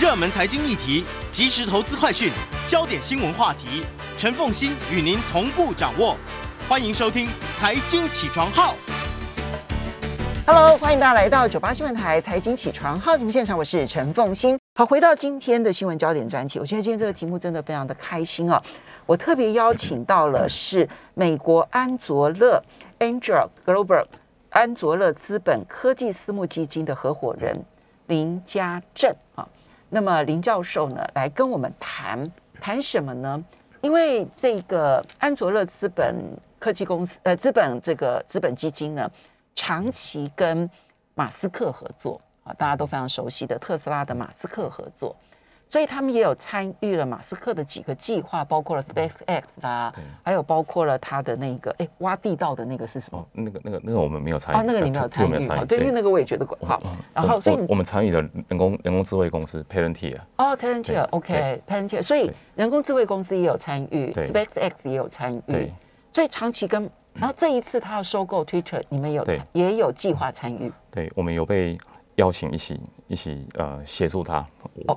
热门财经议题、即时投资快讯、焦点新闻话题，陈凤欣与您同步掌握。欢迎收听《财经起床号》。Hello，欢迎大家来到九八新闻台财经起床号节目现场，我是陈凤欣。好，回到今天的新闻焦点专题，我觉得今天这个题目真的非常的开心哦。我特别邀请到了是美国安卓乐 Angel Global 安卓乐资本科技私募基金的合伙人林家正啊。那么林教授呢，来跟我们谈谈什么呢？因为这个安卓乐资本科技公司呃资本这个资本基金呢。长期跟马斯克合作啊，大家都非常熟悉的特斯拉的马斯克合作，所以他们也有参与了马斯克的几个计划，包括了 SpaceX 啦，还有包括了他的那个哎挖地道的那个是什么？哦，那个那个那个我们没有参与哦，那个你没有参与，好，对，因为那个我也觉得好。嗯然后，所以我们参与了人工人工智慧公司 Palantir 哦，Palantir，OK，Palantir，所以人工智慧公司也有参与，SpaceX 也有参与，所以长期跟。然后这一次他要收购 Twitter，你们有也有计划参与？对，我们有被邀请一起一起呃协助他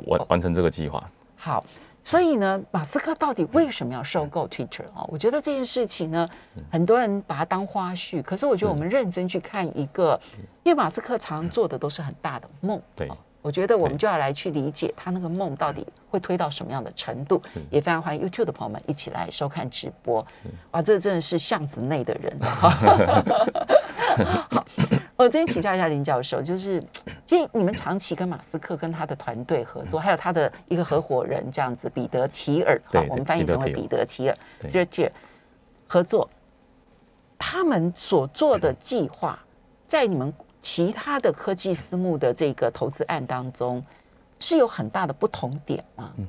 完完成这个计划。好，所以呢，马斯克到底为什么要收购 Twitter 啊？我觉得这件事情呢，很多人把它当花絮，可是我觉得我们认真去看一个，因为马斯克常做的都是很大的梦。对。我觉得我们就要来去理解他那个梦到底会推到什么样的程度，也非常欢迎 YouTube 的朋友们一起来收看直播。哇，这真的是巷子内的人。好，我今天请教一下林教授，就是其实你们长期跟马斯克跟他的团队合作，还有他的一个合伙人这样子，彼得提尔，好，我们翻译成为彼得提尔，这这合作，他们所做的计划，在你们。其他的科技私募的这个投资案当中，是有很大的不同点吗？嗯，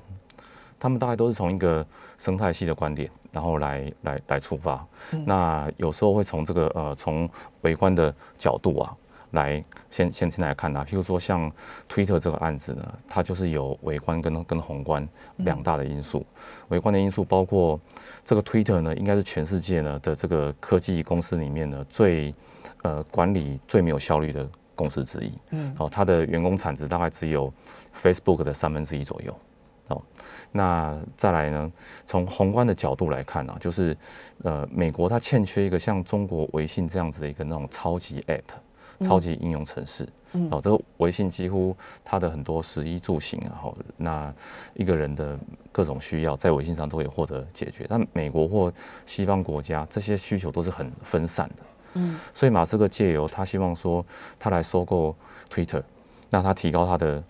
他们大概都是从一个生态系的观点，然后来来来出发。嗯、那有时候会从这个呃，从微观的角度啊，来先先先来看它。譬如说像 Twitter 这个案子呢，它就是有微观跟跟宏观两大的因素。微观的因素包括这个 Twitter 呢，应该是全世界呢的这个科技公司里面呢最。呃，管理最没有效率的公司之一。嗯，哦，它的员工产值大概只有 Facebook 的三分之一左右。哦，那再来呢？从宏观的角度来看啊，就是呃，美国它欠缺一个像中国微信这样子的一个那种超级 App、超级应用程式。嗯，哦，这个微信几乎它的很多食衣住行啊，哦，那一个人的各种需要在微信上都可以获得解决。但美国或西方国家这些需求都是很分散的。嗯，所以马斯克借由他希望说，他来收购 Twitter，那他提高他的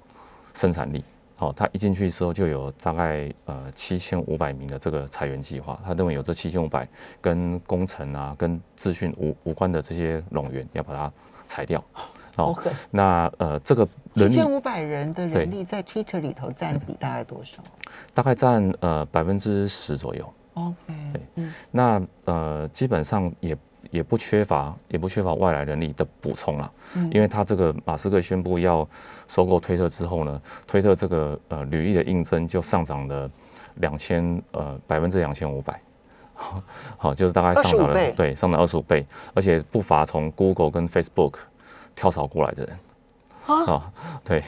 生产力。好，他一进去之后就有大概呃七千五百名的这个裁员计划。他认为有这七千五百跟工程啊、跟资讯无无关的这些冗员要把它裁掉。好，那呃这个七千五百人的人力在 Twitter 里头占比大概多少？大概占呃百分之十左右。OK，对，嗯，那呃基本上也。也不缺乏，也不缺乏外来人力的补充了，嗯，因为他这个马斯克宣布要收购推特之后呢，推特这个呃履历的应征就上涨了两千呃百分之两千五百，好，就是大概上涨了对，上涨二十五倍，而且不乏从 Google 跟 Facebook 跳槽过来的人，啊，对，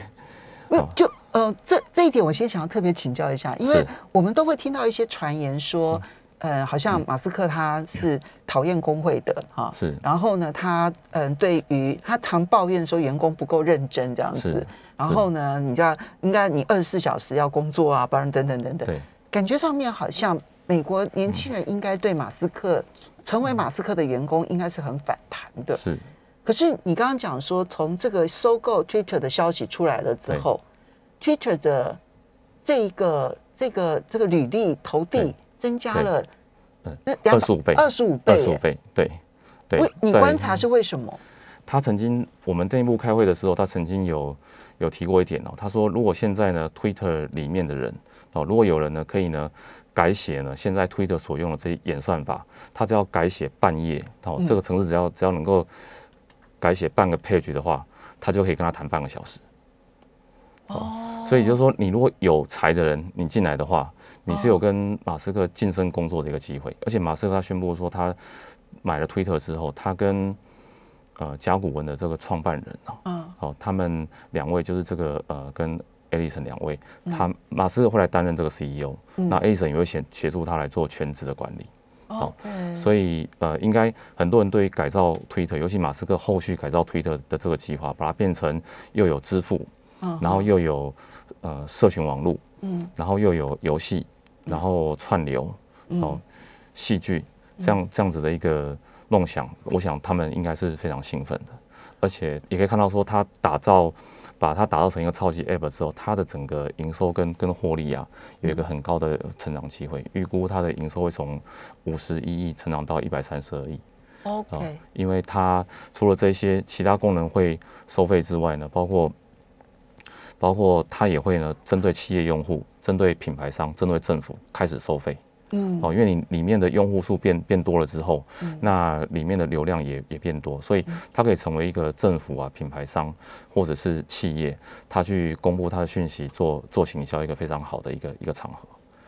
就呃这这一点我其实想要特别请教一下，因为我们都会听到一些传言说。呃，好像马斯克他是讨厌工会的哈，是。然后呢，他嗯，对于他常抱怨说员工不够认真这样子。然后呢，你知道，应该你二十四小时要工作啊，不然等等等等。对。感觉上面好像美国年轻人应该对马斯克成为马斯克的员工应该是很反弹的。是。可是你刚刚讲说，从这个收购 Twitter 的消息出来了之后，Twitter 的这一个这个这个履历投递。增加了，嗯，二十五倍，二十五倍，二十五倍，对，对。你观察是为什么？他曾经我们内部开会的时候，他曾经有有提过一点哦。他说，如果现在呢，Twitter 里面的人哦，如果有人呢可以呢改写呢现在 Twitter 所用的这些演算法，他只要改写半页哦，这个城市只要只要能够改写半个 page 的话，他就可以跟他谈半个小时。哦，所以就是说，你如果有才的人，你进来的话。你是有跟马斯克晋升工作的一个机会，而且马斯克他宣布说他买了推特之后，他跟呃甲骨文的这个创办人啊，嗯，哦，他们两位就是这个呃跟艾利森两位，他马斯克会来担任这个 CEO，那艾利森也会协协助他来做全职的管理。哦，所以呃，应该很多人对于改造 Twitter，尤其马斯克后续改造 Twitter 的这个计划，把它变成又有支付，然后又有呃社群网络，嗯，然后又有游戏，然后串流，哦，戏剧，这样这样子的一个梦想，我想他们应该是非常兴奋的，而且也可以看到说他打造。把它打造成一个超级 App 之后，它的整个营收跟跟获利啊，有一个很高的成长机会。预估它的营收会从五十一亿成长到一百三十二亿。OK，因为它除了这些其他功能会收费之外呢，包括包括它也会呢，针对企业用户、针对品牌商、针对政府开始收费。嗯，哦，因为你里面的用户数变变多了之后，那里面的流量也也变多，所以它可以成为一个政府啊、品牌商或者是企业，它去公布它的讯息、做做行销一个非常好的一个一个场合，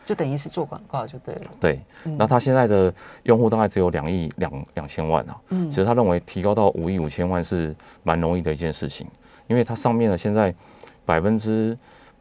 就等于是做广告就对了。对，那他现在的用户大概只有两亿两两千万啊，嗯，其实他认为提高到五亿五千万是蛮容易的一件事情，因为它上面呢现在百分之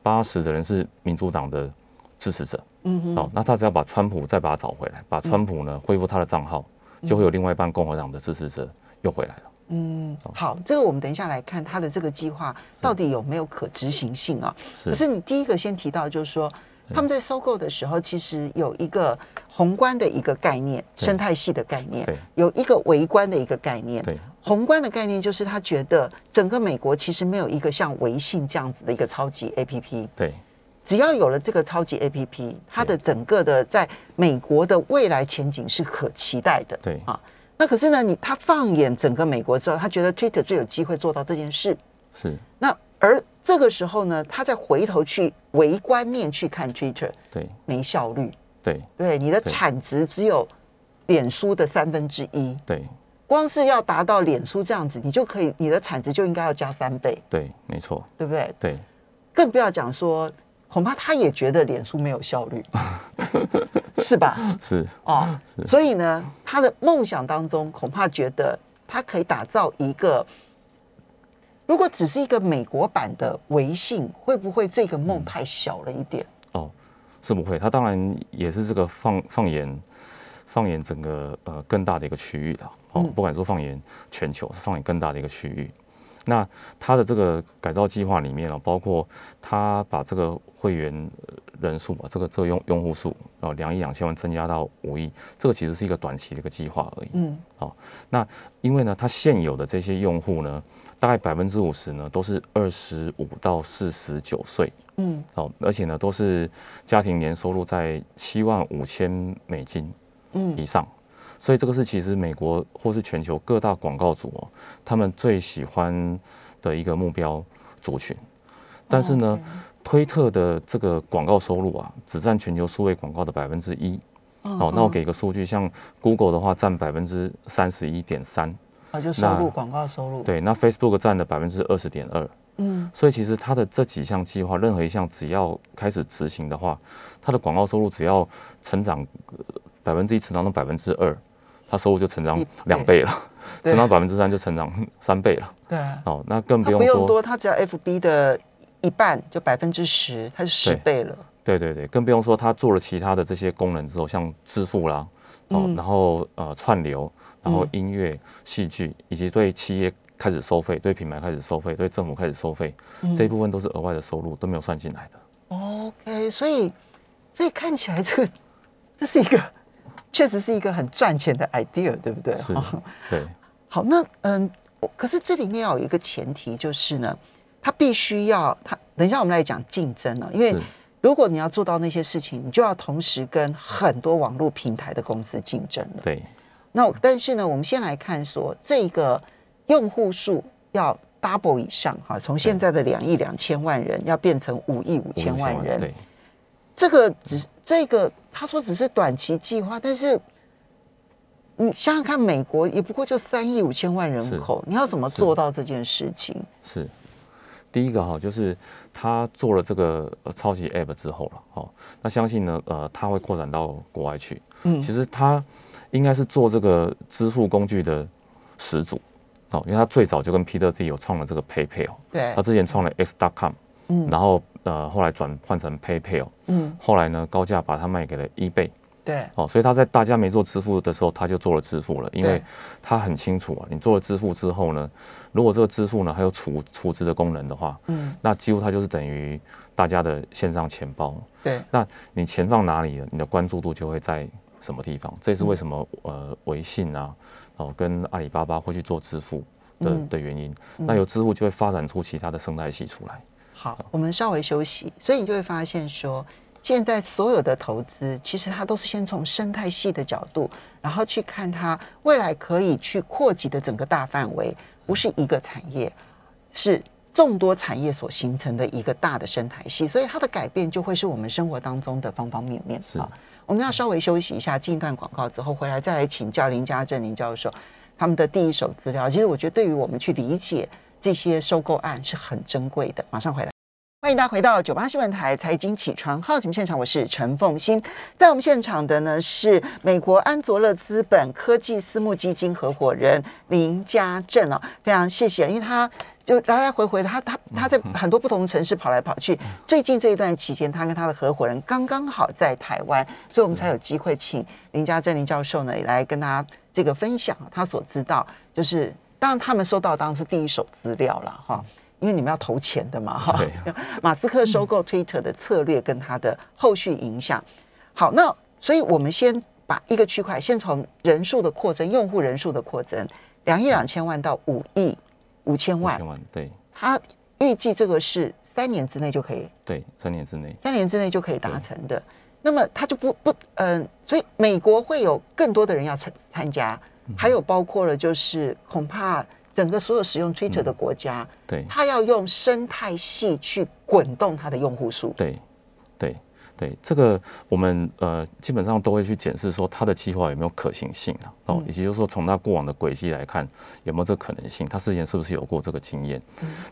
八十的人是民主党的支持者。嗯哼，好，那他只要把川普再把他找回来，把川普呢恢复他的账号，就会有另外一半共和党的支持者又回来了。嗯，好，这个我们等一下来看他的这个计划到底有没有可执行性啊？可是你第一个先提到就是说，他们在收购的时候其实有一个宏观的一个概念，生态系的概念，有一个微观的一个概念。对，宏观的概念就是他觉得整个美国其实没有一个像微信这样子的一个超级 APP。对。只要有了这个超级 A P P，它的整个的在美国的未来前景是可期待的。对啊，那可是呢，你他放眼整个美国之后，他觉得 Twitter 最有机会做到这件事。是。那而这个时候呢，他再回头去微观面去看 Twitter，对，没效率。对。对，你的产值只有脸书的三分之一。对。光是要达到脸书这样子，你就可以，你的产值就应该要加三倍。对，没错。对不对？对。更不要讲说。恐怕他也觉得脸书没有效率，是吧？是哦，所以呢，他的梦想当中恐怕觉得他可以打造一个，如果只是一个美国版的微信，会不会这个梦太小了一点？哦，是不会。他当然也是这个放放眼放眼整个呃更大的一个区域的哦，不管说放眼全球，是放眼更大的一个区域。那它的这个改造计划里面呢，包括它把这个会员人数啊，这个这个用用户数啊，两亿两千万增加到五亿，这个其实是一个短期的一个计划而已。嗯，好，那因为呢，它现有的这些用户呢，大概百分之五十呢都是二十五到四十九岁。嗯，好，而且呢都是家庭年收入在七万五千美金嗯以上。所以这个是其实美国或是全球各大广告主哦，他们最喜欢的一个目标族群。但是呢，推特的这个广告收入啊，只占全球数位广告的百分之一。哦，那我给个数据，像 Google 的话占百分之三十一点三。啊，就收入广告收入。对，那 Facebook 占了百分之二十点二。嗯。所以其实它的这几项计划，任何一项只要开始执行的话，它的广告收入只要成长百分之一，成长到百分之二。他收入就成长两倍了，成长百分之三就成长三倍了。对，哦，那更不用不用多，他只要 FB 的一半就百分之十，它是十倍了。对对对，更不用说他做了其他的这些功能之后，像支付啦，哦，然后呃串流，然后音乐、戏剧，以及对企业开始收费，对品牌开始收费，对政府开始收费，这一部分都是额外的收入，都没有算进来的。OK，所以所以看起来这个这是一个。确实是一个很赚钱的 idea，对不对？是，对。好，那嗯，可是这里面要有一个前提，就是呢，它必须要它等一下我们来讲竞争了，因为如果你要做到那些事情，你就要同时跟很多网络平台的公司竞争了。对。那但是呢，我们先来看说这个用户数要 double 以上哈，从现在的两亿两千万人要变成五亿五千万人。对。这个只这个。他说只是短期计划，但是你想想看，美国也不过就三亿五千万人口，你要怎么做到这件事情？是第一个哈，就是他做了这个超级 App 之后了，哦，那相信呢，呃，他会扩展到国外去。嗯，其实他应该是做这个支付工具的始祖哦，因为他最早就跟 Peter Thiel 有创了这个 PayPal，对，他之前创了 X.com，嗯，然后呃后来转换成 PayPal，嗯，后来呢高价把它卖给了 eBay，对，哦，所以他在大家没做支付的时候，他就做了支付了，因为他很清楚啊，你做了支付之后呢，如果这个支付呢还有储储值的功能的话，嗯，那几乎它就是等于大家的线上钱包。对，那你钱放哪里了，你的关注度就会在什么地方。这也是为什么呃微信啊，哦跟阿里巴巴会去做支付的嗯。的原因。那有支付就会发展出其他的生态系出来。好，我们稍微休息，所以你就会发现说，现在所有的投资其实它都是先从生态系的角度，然后去看它未来可以去扩及的整个大范围，不是一个产业，是众多产业所形成的一个大的生态系，所以它的改变就会是我们生活当中的方方面面是啊。我们要稍微休息一下，进一段广告之后回来再来请教林家正林教授他们的第一手资料。其实我觉得对于我们去理解这些收购案是很珍贵的。马上回来。欢迎大家回到九八新闻台财经起床号节目现场，我是陈凤欣。在我们现场的呢是美国安卓勒资本科技私募基金合伙人林家正哦，非常谢谢，因为他就来来回回，他他他在很多不同的城市跑来跑去。最近这一段期间，他跟他的合伙人刚刚好在台湾，所以我们才有机会请林家正林教授呢来跟大家这个分享他所知道，就是当然他们收到当然是第一手资料了哈。因为你们要投钱的嘛，哈对。马斯克收购 Twitter 的策略跟它的后续影响。好，那所以我们先把一个区块，先从人数的扩增，用户人数的扩增，两亿两千万到五亿五千万五千，万，对他预计这个是三年之内就可以，对，三年之内。三年之内就可以达成的。那么他就不不嗯、所以美国会有更多的人要参参加，还有包括了就是恐怕整个所有使用 Twitter 的国家，对。他要用生态系去滚动它的用户数。对。对。对，这个我们呃基本上都会去检视说它的计划有没有可行性啊，哦，嗯。以及就是说从它过往的轨迹来看有没有这个可能性，他之前是不是有过这个经验？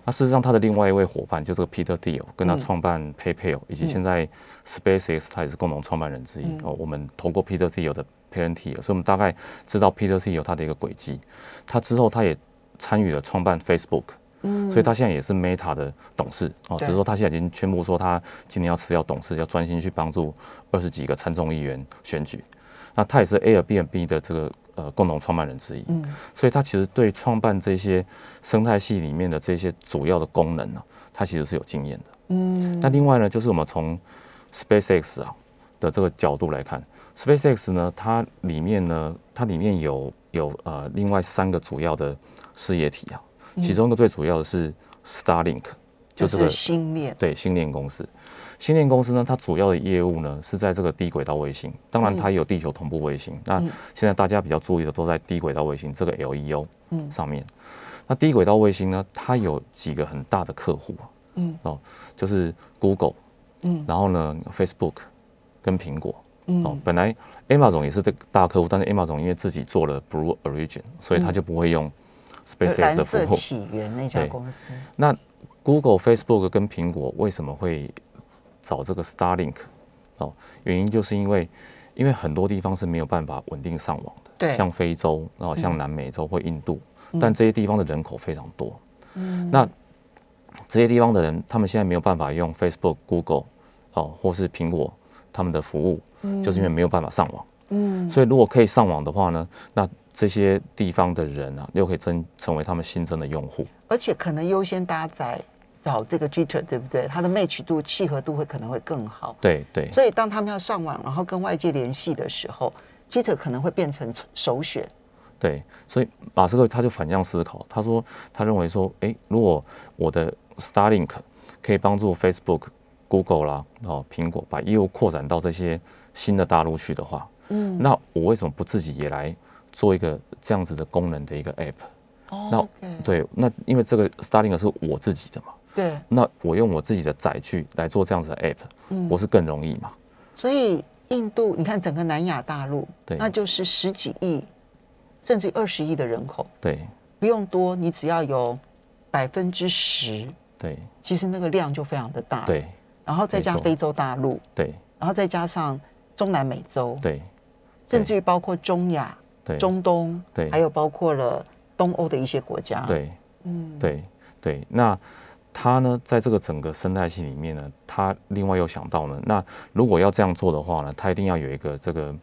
那事实上他的另外一位伙伴就是个 Peter Thiel 跟他嗯。创办 PayPal，、以及现在 SpaceX 他也是共同创办人之一、嗯。哦。我们投过 Peter Thiel 的 Parent Thiel，所以我们大概知道 Peter Thiel 他的一个轨迹。他之后他也参与了创办 Facebook。嗯所以他现在也是 Meta 的董事哦，对只是说他现在已经宣布说他今年要辞掉董事，要专心去帮助二十几个参众议员选举。那他也是 Airbnb 的这个呃共同创办人之一，嗯所以他其实对创办这些生态系里面的这些主要的功能呢、他其实是有经验的。嗯那另外呢，就是我们从 SpaceX 啊的这个角度来看，SpaceX 呢，它里面呢，它里面有有呃另外三个主要的事业体啊，其中一个最主要的是 Starlink，就就这个链。对星链公司。星链公司呢，它主要的业务呢是在这个低轨道卫星，当然它也有地球同步卫星。那现在大家比较注意的都在低轨道卫星这个 LEO 嗯上面。那低轨道卫星呢，它有几个很大的客户啊，嗯哦，就是 Google，嗯然后呢 Facebook 跟苹果。哦嗯，本来 Amazon 也是这个大客户，但是 Amazon 因为自己做了 Blue Origin，所以他就不会用 SpaceX 的服务。色起源那家对公司。那 Google、Facebook 跟苹果为什么会找这个 Starlink？哦，原因就是因为因为很多地方是没有办法稳定上网的，对像非洲，然后像南美洲或印度，但这些地方的人口非常多。嗯那这些地方的人，他们现在没有办法用 Facebook、Google 哦，或是苹果他们的服务，就是因为没有办法上网。嗯所以如果可以上网的话呢，那这些地方的人啊，又可以增成为他们新增的用户。而且可能优先搭载找这个 Twitter，对不对？它的 match 度、契合度会可能会更好。对对所以当他们要上网，然后跟外界联系的时候，Twitter 可能会变成首选。对，所以马斯克他就反向思考，他说他认为说，哎，如果我的 Starlink 可以帮助 Facebook、Google 啦，哦，苹果把业务扩展到这些新的大陆去的话，嗯，那我为什么不自己也来做一个这样子的功能的一个 App？那哦 OK，对，那因为这个 Starling 是我自己的嘛，对，那我用我自己的载具来做这样子的 App，嗯。不是更容易嘛？所以印度，你看整个南亚大陆，对。那就是十几亿，甚至于二十亿的人口，对。不用多，你只要有百分之十，对。其实那个量就非常的大。，对然后再加非洲大陆，对。然后再加上中南美洲，对。甚至于包括中亚、对。中东，对。还有包括了东欧的一些国家。，对。嗯，对。对，那他呢，在这个整个生态系里面呢，他另外又想到呢，那如果要这样做的话呢，他一定要有一个这个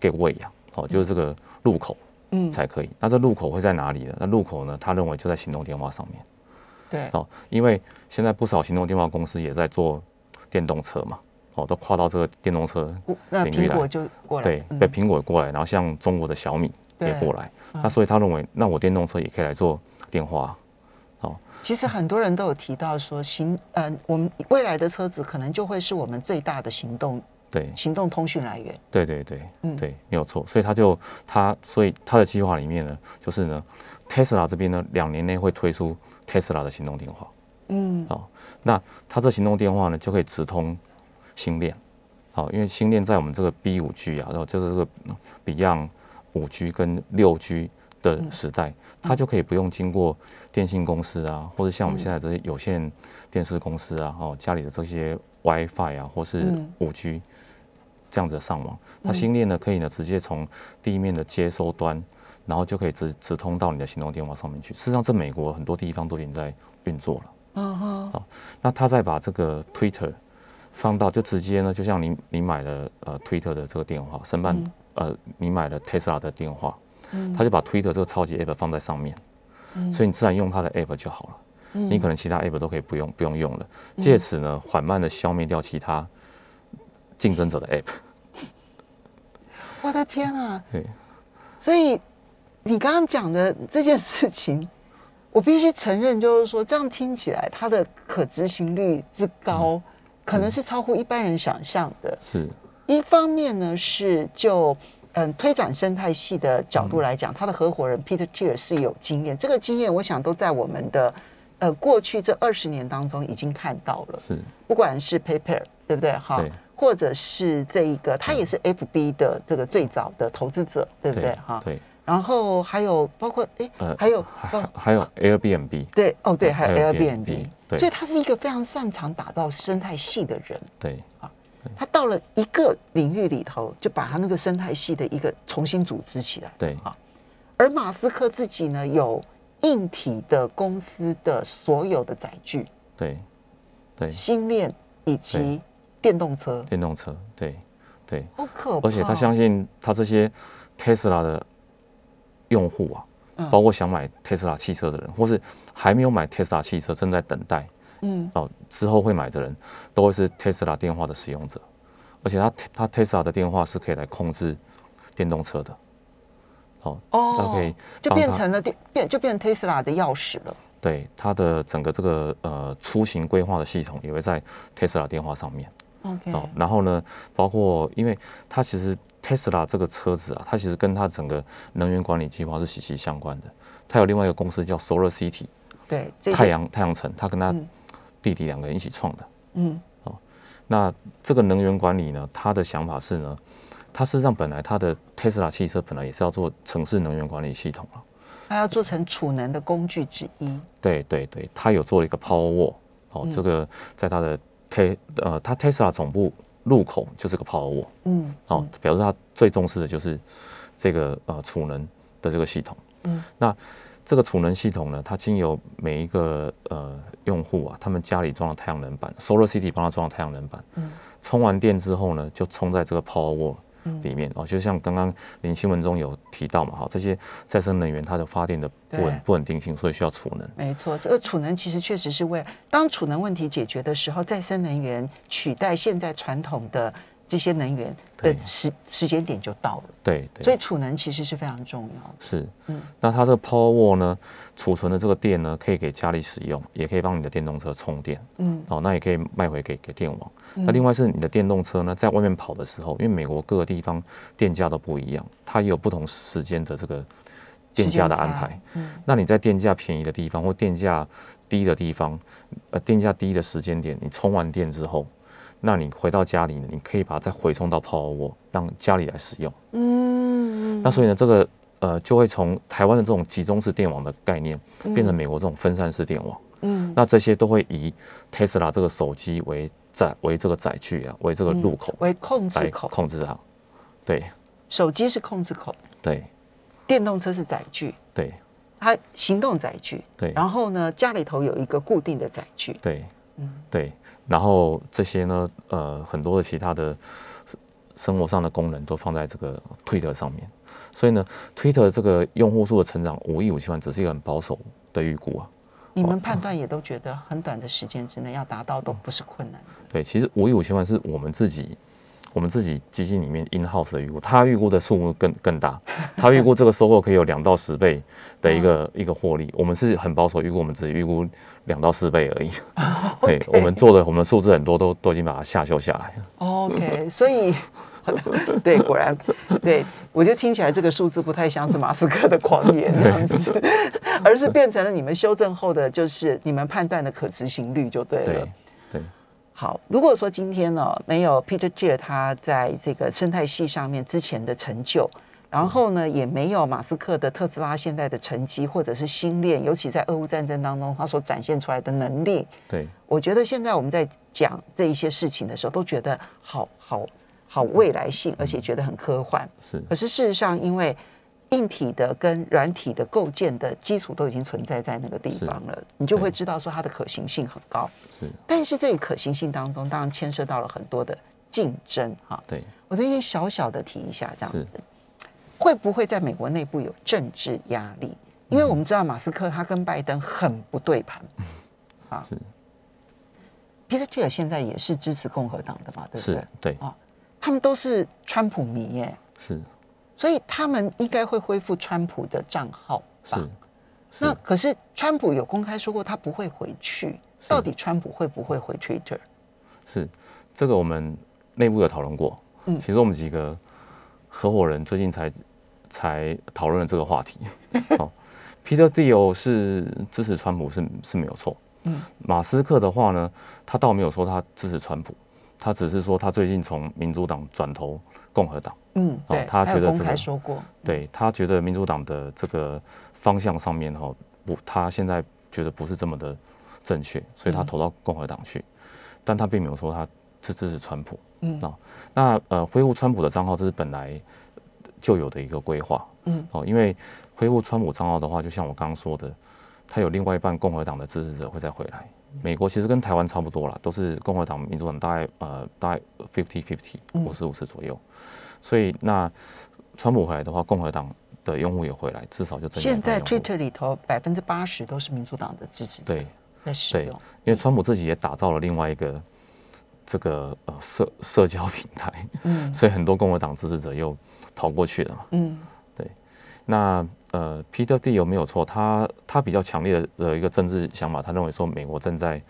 gateway 啊，哦，就是这个入口，嗯，才可以。那这入口会在哪里呢？那入口呢，他认为就在行动电话上面。对，哦，因为现在不少行动电话公司也在做电动车嘛，哦，都跨到这个电动车，那领域来。苹果就过来，对，嗯。被苹果过来，然后像中国的小米也过来，嗯。那所以他认为，那我电动车也可以来做电话，哦，其实很多人都有提到说行，呃，我们未来的车子可能就会是我们最大的行动对，行动通讯来源。对对对，嗯。对，没有错。所以他就他，所以他的计划里面呢，就是呢，Tesla 这边呢，两年内会推出 Tesla 的行动电话。嗯。哦，那它这行动电话呢，就可以直通星链。好、因为星链在我们这个 B 五 G 啊，然后就是这个 Beyond 五 G 跟六 G 的时代，它就可以不用经过电信公司啊，或者像我们现在这些有线电视公司啊，哦，家里的这些 WiFi 啊，或是嗯五 G 这样子的上网，它星链呢可以呢直接从地面的接收端，然后就可以直直通到你的行动电话上面去。事实上，这美国很多地方都已经在运作了。嗯哼，那他再把这个 Twitter 放到，就直接呢，就像你你买了呃 Twitter 的这个电话，申办、嗯呃你买了 Tesla 的电话，嗯他就把 Twitter 这个超级 App 放在上面，嗯所以你自然用他的 App 就好了。嗯你可能其他 App 都可以不用不用用了，借此呢缓慢的消灭掉其他竞争者的 App。我的天啊！对，所以你刚刚讲的这件事情，我必须承认，就是说这样听起来，它的可执行率之高，可能是超乎一般人想象的。是。一方面呢，是就嗯推展生态系的角度来讲，他的合伙人 Peter Thiel 是有经验，这个经验我想都在我们的呃过去这二十年当中已经看到了，是，不管是 PayPal 对不对？哈对，或者是这一个，他也是 FB 的这个最早的投资者，对不对哈？对，然后还有包括哎，呃还有还有 Airbnb，对哦对，还有 Airbnb，Airbnb，对。所以他是一个非常擅长打造生态系的人。对。他到了一个领域里头，就把他那个生态系的一个重新组织起来。对。啊，而马斯克自己呢，有硬体的公司的所有的载具、对对，星链以及电动车，电动车，对对。好可怕！而且他相信他这些 Tesla 的用户啊，嗯包括想买 Tesla 汽车的人，或是还没有买 Tesla 汽车正在等待嗯哦之后会买的人，都会是 Tesla 电话的使用者。而且他他 Tesla 的电话是可以来控制电动车的，哦，它可以就变成了电变就变成 Tesla 的钥匙了。对它的整个这个呃出行规划的系统也会在 Tesla 电话上面。OK，哦，然后呢，包括因为它其实 Tesla 这个车子啊，它其实跟它整个能源管理计划是息息相关的。它有另外一个公司叫 Solar City 对，太阳太阳城，它跟他嗯弟弟两个人一起创的。嗯哦那这个能源管理呢，它的想法是呢，它事实上本来它的 Tesla 汽车本来也是要做城市能源管理系统啊。它要做成储能的工具之一。对对对，它有做了一个 Power Wall 哦，嗯这个在它的 Te 呃，它 Tesla 总部入口就是个 Power Wall。嗯哦，表示他最重视的就是这个呃储能的这个系统。嗯，那这个储能系统呢，它经由每一个呃用户啊，他们家里装了太阳能板，Solar City 帮他装了太阳能板，嗯充完电之后呢，就充在这个 Power Wall 嗯里面哦，就像刚刚您新闻中有提到嘛，哈，这些再生能源它的发电的不稳不稳定性，所以需要储能。没错，这个储能其实确实是为当储能问题解决的时候，再生能源取代现在传统的这些能源的对时时间点就到了，对对，所以储能其实是非常重要的。是，嗯那它这个 Power Wall 呢，储存的这个电呢，可以给家里使用，也可以帮你的电动车充电。嗯哦，那也可以卖回给给电网。嗯那另外是你的电动车呢，在外面跑的时候，因为美国各个地方电价都不一样，它也有不同时间的这个电价的安排。。嗯那你在电价便宜的地方或电价低的地方，呃，电价低的时间点，你充完电之后，那你回到家里呢，你可以把它再回送到 Power Wall，让家里来使用。嗯那所以呢，这个呃就会从台湾的这种集中式电网的概念，嗯变成美国这种分散式电网。嗯。那这些都会以 Tesla 这个手机为载为这个载具啊，为这个入口为控制口，控制它。对。手机是控制口，对。电动车是载具。对。它行动载具，对。然后呢，家里头有一个固定的载具，对，嗯。对，然后这些呢，呃，很多的其他的生活上的功能都放在这个 Twitter 上面，所以呢，Twitter 这个用户数的成长五亿五千万，只是一个很保守的预估啊。你们判断也都觉得很短的时间之内要达到都不是困难的。对，其实五亿五千万是我们自己。我们自己基金里面 in house 的预估，他预估的数目更更大，他预估这个收购可以有两到十倍的一个、一个获利。我们是很保守预估，我们只预估两到四倍而已。对，我们做的我们数字很多都都已经把它下修下来了。OK，所以对，果然对我就听起来这个数字不太像是马斯克的狂言这样子，而是变成了你们修正后的就是你们判断的可执行率就对了。对对好，如果说今天呢没有 Peter Thiel 他在这个生态系上面之前的成就，然后呢也没有马斯克的特斯拉现在的成绩或者是新链，尤其在俄乌战争当中他所展现出来的能力，对。我觉得现在我们在讲这一些事情的时候，都觉得好好好未来性，而且觉得很科幻。是。可是事实上，因为硬体的跟软体的构建的基础都已经存在在那个地方了，你就会知道说它的可行性很高。是，但是这个可行性当中，当然牵涉到了很多的竞争哈。对。我这边小小的提一下，这样子。会不会在美国内部有政治压力？因为我们知道马斯克他跟拜登很不对盘。啊。是。Peter Thiel 现在也是支持共和党的嘛，对不是对？，啊。他们都是川普迷耶，是所以他们应该会恢复川普的账号吧？是那可是川普有公开说过他不会回去，到底川普会不会回 Twitter？是，这个我们内部有讨论过。嗯其实我们几个合伙人最近才才讨论了这个话题。好，Peter Thiel 是支持川普是是没有错。嗯，马斯克的话呢，他倒没有说他支持川普，他只是说他最近从民主党转投共和党。嗯，哦他觉得这个开说过，对他觉得民主党的这个方向上面哈，不，他现在觉得不是这么的正确，所以他嗯投到共和党去，但他并没有说他支支持川普。嗯哦，那呃，恢复川普的账号这是本来就有的一个规划。嗯，哦，因为恢复川普账号的话，就像我刚刚说的，他有另外一半共和党的支持者会再回来。美国其实跟台湾差不多啦，都是共和党、民主党大概呃大概 fifty fifty 嗯。五十五十左右。所以那川普回来的话，共和党的用户也回来，至少就增加现在 Twitter 里头百分之八十都是民主党的支持者对在使对用，，因为川普自己也打造了另外一个这个呃社社交平台，嗯。所以很多共和党支持者又跑过去了嘛。嗯。对那呃，Peter D 有没有错？他他比较强烈的的一个政治想法，他认为说美国正在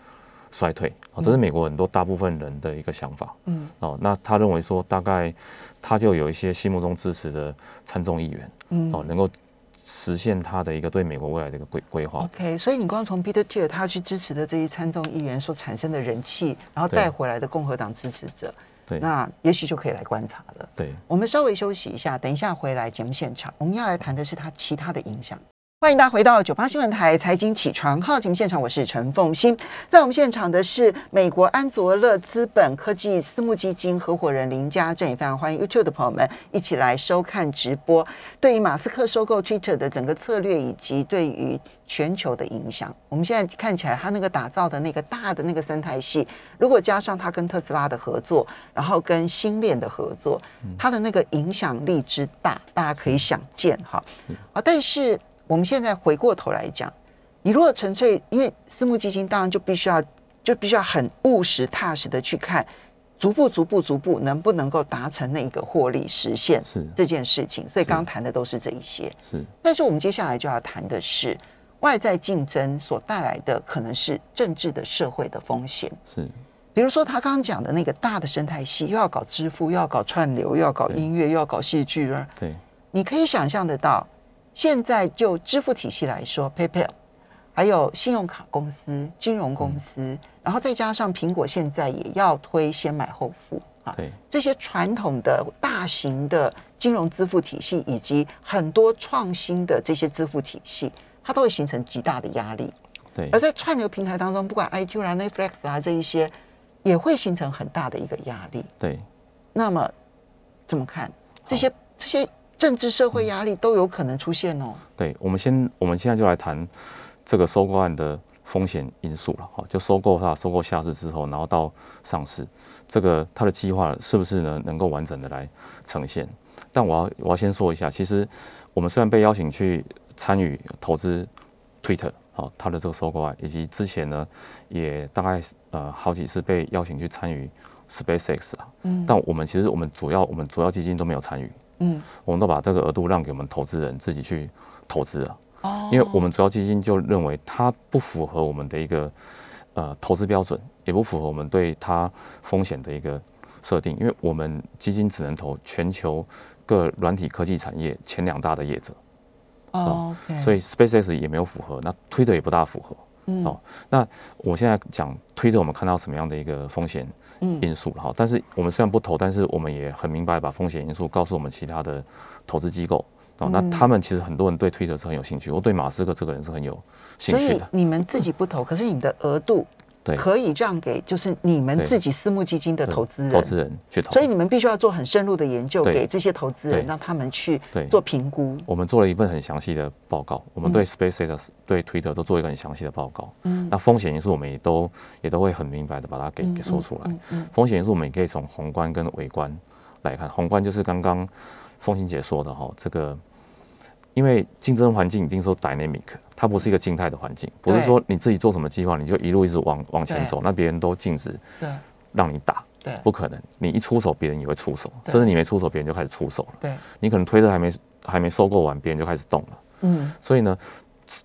衰退，哦，这是美国很多大部分人的一个想法。嗯哦，那他认为说大概他就有一些心目中支持的参众议员，嗯哦，能够实现他的一个对美国未来的一个规规划。OK，所以你光从 Peter Thiel 他去支持的这些参众议员所产生的人气，然后带回来的共和党支持者，对那也许就可以来观察了。对，我们稍微休息一下，等一下回来节目现场，我们要来谈的是它其他的影响。欢迎大家回到九八新闻台财经起床号节目现场，我是陈凤欣。在我们现场的是美国安卓乐资本科技私募基金合伙人林家正，也非常欢迎 YouTube 的朋友们一起来收看直播。对于马斯克收购 Twitter 的整个策略以及对于全球的影响，我们现在看起来他那个打造的那个大的那个生态系，如果加上他跟特斯拉的合作，然后跟新链的合作，他的那个影响力之大，大家可以想见哈。啊，但是我们现在回过头来讲，你如果纯粹因为私募基金，当然就必须要就必须要很务实踏实的去看，逐步逐步逐步能不能够达成那一个获利实现是这件事情。所以是刚刚谈的都是这一些。是但是我们接下来就要谈的是外在竞争所带来的可能是政治的社会的风险。是比如说他刚刚讲的那个大的生态系，又要搞支付，又要搞串流，又要搞音乐，又要搞戏剧了。对你可以想象得到，现在就支付体系来说，PayPal，还有信用卡公司、金融公司，然后再加上苹果现在也要推先买后付啊，对。这些传统的大型的金融支付体系，以及很多创新的这些支付体系，它都会形成极大的压力。对。而在串流平台当中，不管 iTunes 啊、Netflix 啊这一些，也会形成很大的一个压力。对。那么怎么看？这些这些政治社会压力都有可能出现哦。对，我们先我们现在就来谈这个收购案的风险因素了哈，就收购它收购下市之后，然后到上市，这个它的计划是不是呢能够完整的来呈现？但我要我要先说一下，其实我们虽然被邀请去参与投资 Twitter 啊，它的这个收购案，以及之前呢也大概呃好几次被邀请去参与 SpaceX 啊，嗯，但我们其实我们主要我们主要基金都没有参与，嗯，我们都把这个额度让给我们投资人自己去投资了，哦，因为我们主要基金就认为它不符合我们的一个呃投资标准，也不符合我们对它风险的一个设定，因为我们基金只能投全球各软体科技产业前两大的业者。哦，所以 SpaceX 也没有符合，那推的也不大符合。哦，那我现在讲推特，我们看到什么样的一个风险因素了哈？但是我们虽然不投，但是我们也很明白把风险因素告诉我们其他的投资机构。哦，那他们其实很多人对推特是很有兴趣，我对马斯克这个人是很有兴趣的。所以你们自己不投，可是你们的额度。可以让给就是你们自己私募基金的投资人，投资人去投，所以你们必须要做很深入的研究，给这些投资人，让他们去做评估。我们做了一份很详细的报告，我们对 SpaceX、对 Twitter 都做一个很详细的报告。嗯，那风险因素我们也都也都会很明白的把它给给说出来。嗯，风险因素我们也可以从宏观跟微观来看，宏观就是刚刚风行姐说的哈，这个。因为竞争环境一定说 dynamic，它不是一个静态的环境，不是说你自己做什么计划你就一路一直往往前走，那别人都禁止让你打，对，不可能，你一出手别人也会出手，甚至你没出手别人就开始出手了，对，你可能推的还没还没收购完，别人就开始动了，嗯，所以呢，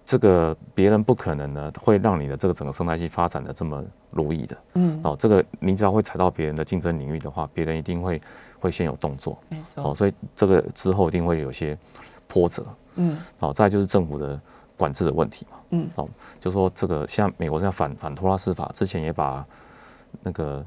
这个别人不可能呢会让你的这个整个生态系发展的这么如意的，嗯，哦，这个你只要会踩到别人的竞争领域的话，别人一定会会先有动作，没错，哦，所以这个之后一定会有些波折。嗯，好，再就是政府的管制的问题嘛，嗯，好，就说这个像美国这样反反托拉斯法，之前也把那个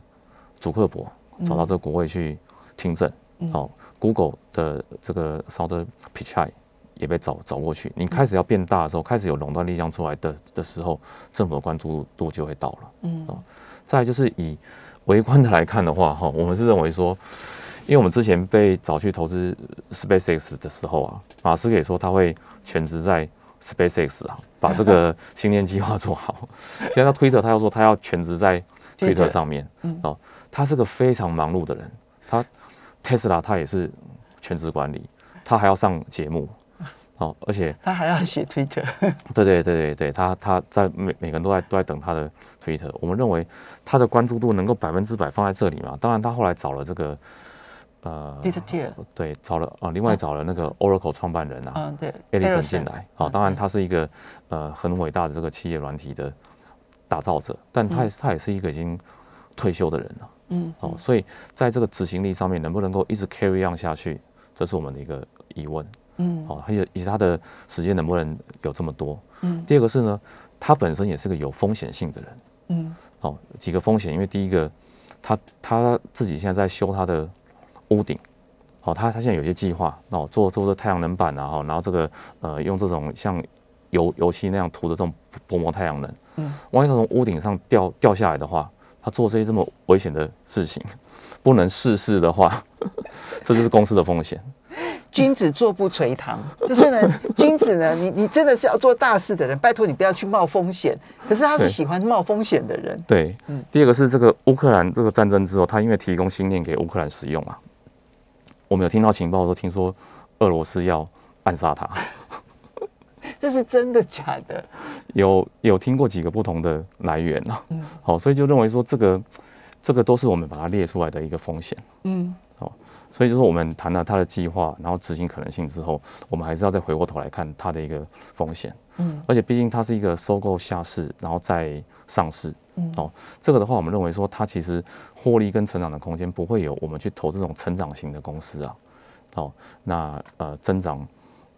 祖克伯找到这个国会去听证，好，Google 的这个 o u t Pichai 也被找找过去，你开始要变大的时候，开始有垄断力量出来的的时候，政府的关注度就会到了，嗯，哦，再就是以微观的来看的话，哈，我们是认为说。因为我们之前被找去投资 SpaceX 的时候啊，马斯克也说他会全职在 SpaceX 啊，把这个 星链计划做好。现在他推特，他又说他要全职在推特上面。哦，他是个非常忙碌的人。他 Tesla 他也是全职管理，他还要上节目。哦，而且他还要写推特。对对对对对，他他在每每个人都在都在等他的推特。我们认为他的关注度能够百分之百放在这里嘛？当然，他后来找了这个。呃，对，找了啊，另外找了那个 Oracle 创办人啊，嗯，对，Ellison 进来，好，当然他是一个呃很伟大的这个企业软体的打造者，但他也他也是一个已经退休的人了，嗯，哦，所以在这个执行力上面能不能够一直 carry on 下去，这是我们的一个疑问，嗯，哦，而且以及他的时间能不能有这么多，嗯，第二个是呢，他本身也是个有风险性的人，嗯，哦，几个风险，因为第一个，他他自己现在在修他的。屋顶，哦，他他现在有些计划，哦，做做这太阳能板啊，哈，然后这个呃，用这种像油油漆那样涂的这种薄膜太阳能，嗯，万一他从屋顶上掉掉下来的话，他做这些这么危险的事情，不能试试的话，这就是公司的风险。君子坐不垂堂，就是呢，君子呢，你你真的是要做大事的人，拜托你不要去冒风险。可是他是喜欢冒风险的人。对，嗯。第二个是这个乌克兰这个战争之后，他因为提供芯片给乌克兰使用啊。我们有听到情报说，听说俄罗斯要暗杀他，这是真的假的？有有听过几个不同的来源呢？嗯，好，所以就认为说这个这个都是我们把它列出来的一个风险。嗯，好，所以就是我们谈了他的计划，然后执行可能性之后，我们还是要再回过头来看它的一个风险。嗯，而且毕竟它是一个收购下市，然后再上市。嗯，哦，这个的话，我们认为说它其实获利跟成长的空间不会有我们去投这种成长型的公司啊，哦，那呃增长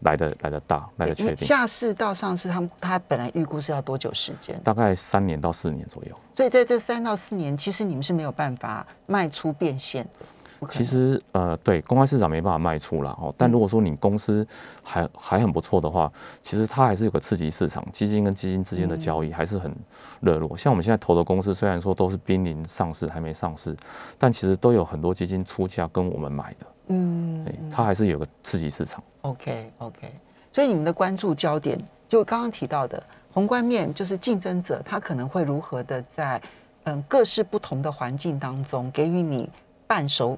来的来的大，来的确定。下市到上市，他们他本来预估是要多久时间？大概三年到四年左右。所以在这三到四年，其实你们是没有办法卖出变现的。其实呃，对公开市场没办法卖出了哦。但如果说你公司还还很不错的话，其实它还是有个刺激市场，基金跟基金之间的交易还是很热络。像我们现在投的公司，虽然说都是濒临上市还没上市，但其实都有很多基金出价跟我们买的。嗯对，它还是有个刺激市场。OK OK，所以你们的关注焦点就刚刚提到的宏观面，就是竞争者他可能会如何的在嗯各式不同的环境当中给予你半熟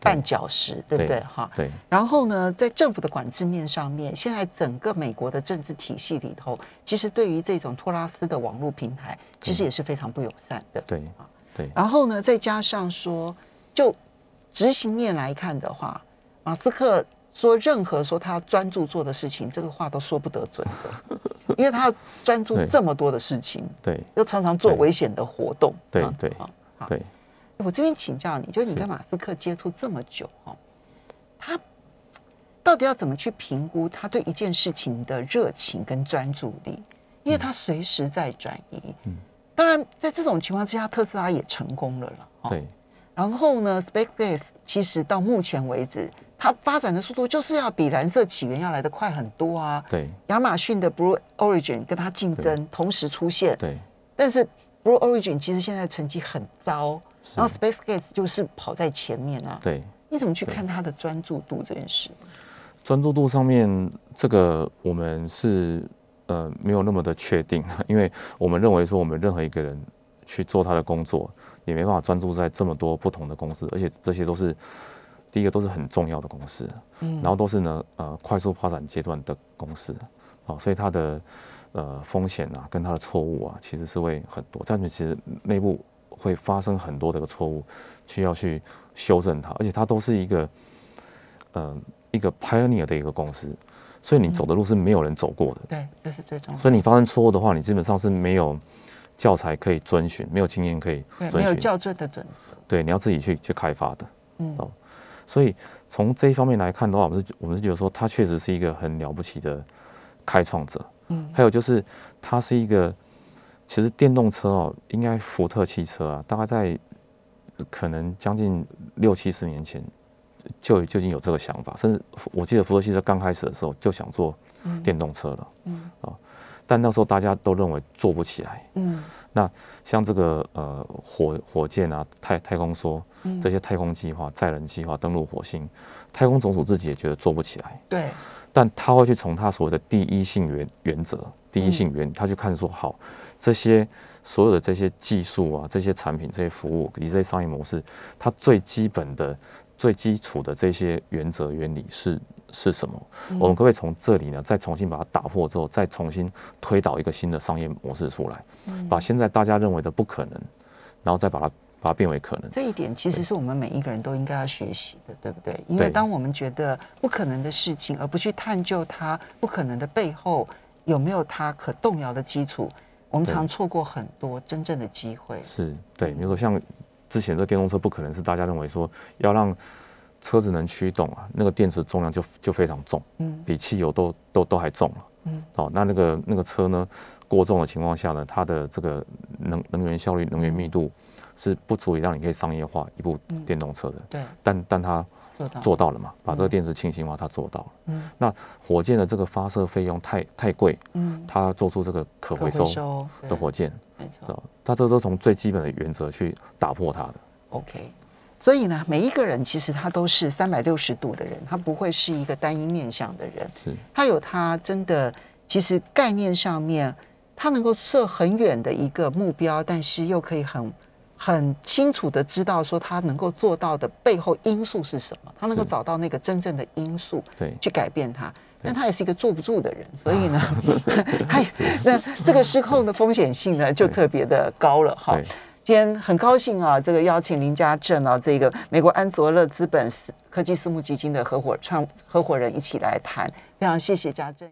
半脚石，对不对？哈。对。然后呢，在政府的管制面上面，现在整个美国的政治体系里头，其实对于这种托拉斯的网络平台，其实也是非常不友善的。对啊对。然后呢，再加上说，就执行面来看的话，马斯克说任何说他专注做的事情，这个话都说不得准的，因为他专注对。这么多的事情，对。又常常做危险的活动。啊对对好好。对，我这边请教你，就是你跟马斯克接触这么久哦，他到底要怎么去评估他对一件事情的热情跟专注力？因为他随时在转移。嗯当然，在这种情况之下，特斯拉也成功了了。哦对然后呢，SpaceX 其实到目前为止，它发展的速度就是要比蓝色起源要来得快很多啊。对亚马逊的 Blue Origin 跟它竞争，同时出现，对但是 Blue Origin 其实现在成绩很糟，是然后 SpaceX 就是跑在前面啊。对。你怎么去看它的专注度这件事？专注度上面，这个我们是呃没有那么的确定，因为我们认为说我们任何一个人去做他的工作，也没办法专注在这么多不同的公司，而且这些都是第一个都是很重要的公司，嗯然后都是呢呃快速发展阶段的公司，哦，所以它的呃风险啊跟它的错误啊其实是会很多，这样子其实内部会发生很多的个错误，需要去修正它，而且它都是一个呃一个 pioneer 的一个公司，所以你走的路是没有人走过的，对，这是最重要的。所以你发生错误的话，你基本上是没有教材可以遵循，没有经验可以遵循，没有校正的准则。对，你要自己去去开发的。嗯哦所以从这一方面来看的话，我们是我们是觉得说，他确实是一个很了不起的开创者。嗯还有就是，他是一个，其实电动车哦，应该福特汽车啊，大概在可能将近六七十年前就就已经有这个想法，甚至我记得福特汽车刚开始的时候就想做嗯。电动车了，嗯。但那时候大家都认为做不起来。嗯。那像这个呃火火箭啊、太太空梭嗯。这些太空计划、载人计划、登陆火星，太空总署自己也觉得做不起来，对，但他会去从他所谓的第一性原原则、第一性原，他去看说好这些所有的这些技术啊、这些产品、这些服务以及这些商业模式，它最基本的、最基础的这些原则原理是是什么？我们可不可以从这里呢，再重新把它打破之后，再重新推导一个新的商业模式出来，把现在大家认为的不可能，然后再把它把它变为可能。这一点其实是我们每一个人都应该要学习的，对不对？因为当我们觉得不可能的事情，而不去探究它不可能的背后有没有它可动摇的基础，我们常错过很多真正的机会。是对，比如说像之前这电动车不可能是大家认为说要让车子能驱动啊，那个电池重量就就非常重，嗯比汽油都都都还重了。嗯，哦，那那个那个车呢过重的情况下呢，它的这个能能源效率、能源密度是不足以让你可以商业化一部嗯电动车的。对，但但它做到。做到了嘛，把这个嗯电池轻型化，它做到了。嗯。那火箭的这个发射费用太太贵，嗯，它做出这个可可回收收的火箭，没错。哦它这都从最基本的原则去打破它的。OK，所以呢，每一个人其实他都是三百六十度的人，他不会是一个单一面向的人，是。他有他真的其实概念上面，他能够设很远的一个目标，但是又可以很很清楚的知道说他能够做到的背后因素是什么，他能够找到那个真正的因素对去改变他。但他也是一个坐不住的人，所以呢，他 也 那这个失控的风险性呢就特别的高了哈。今天很高兴啊，这个邀请林家正啊，这个美国安卓乐资本私科技私募基金的合伙创合伙人一起来谈，非常谢谢家正。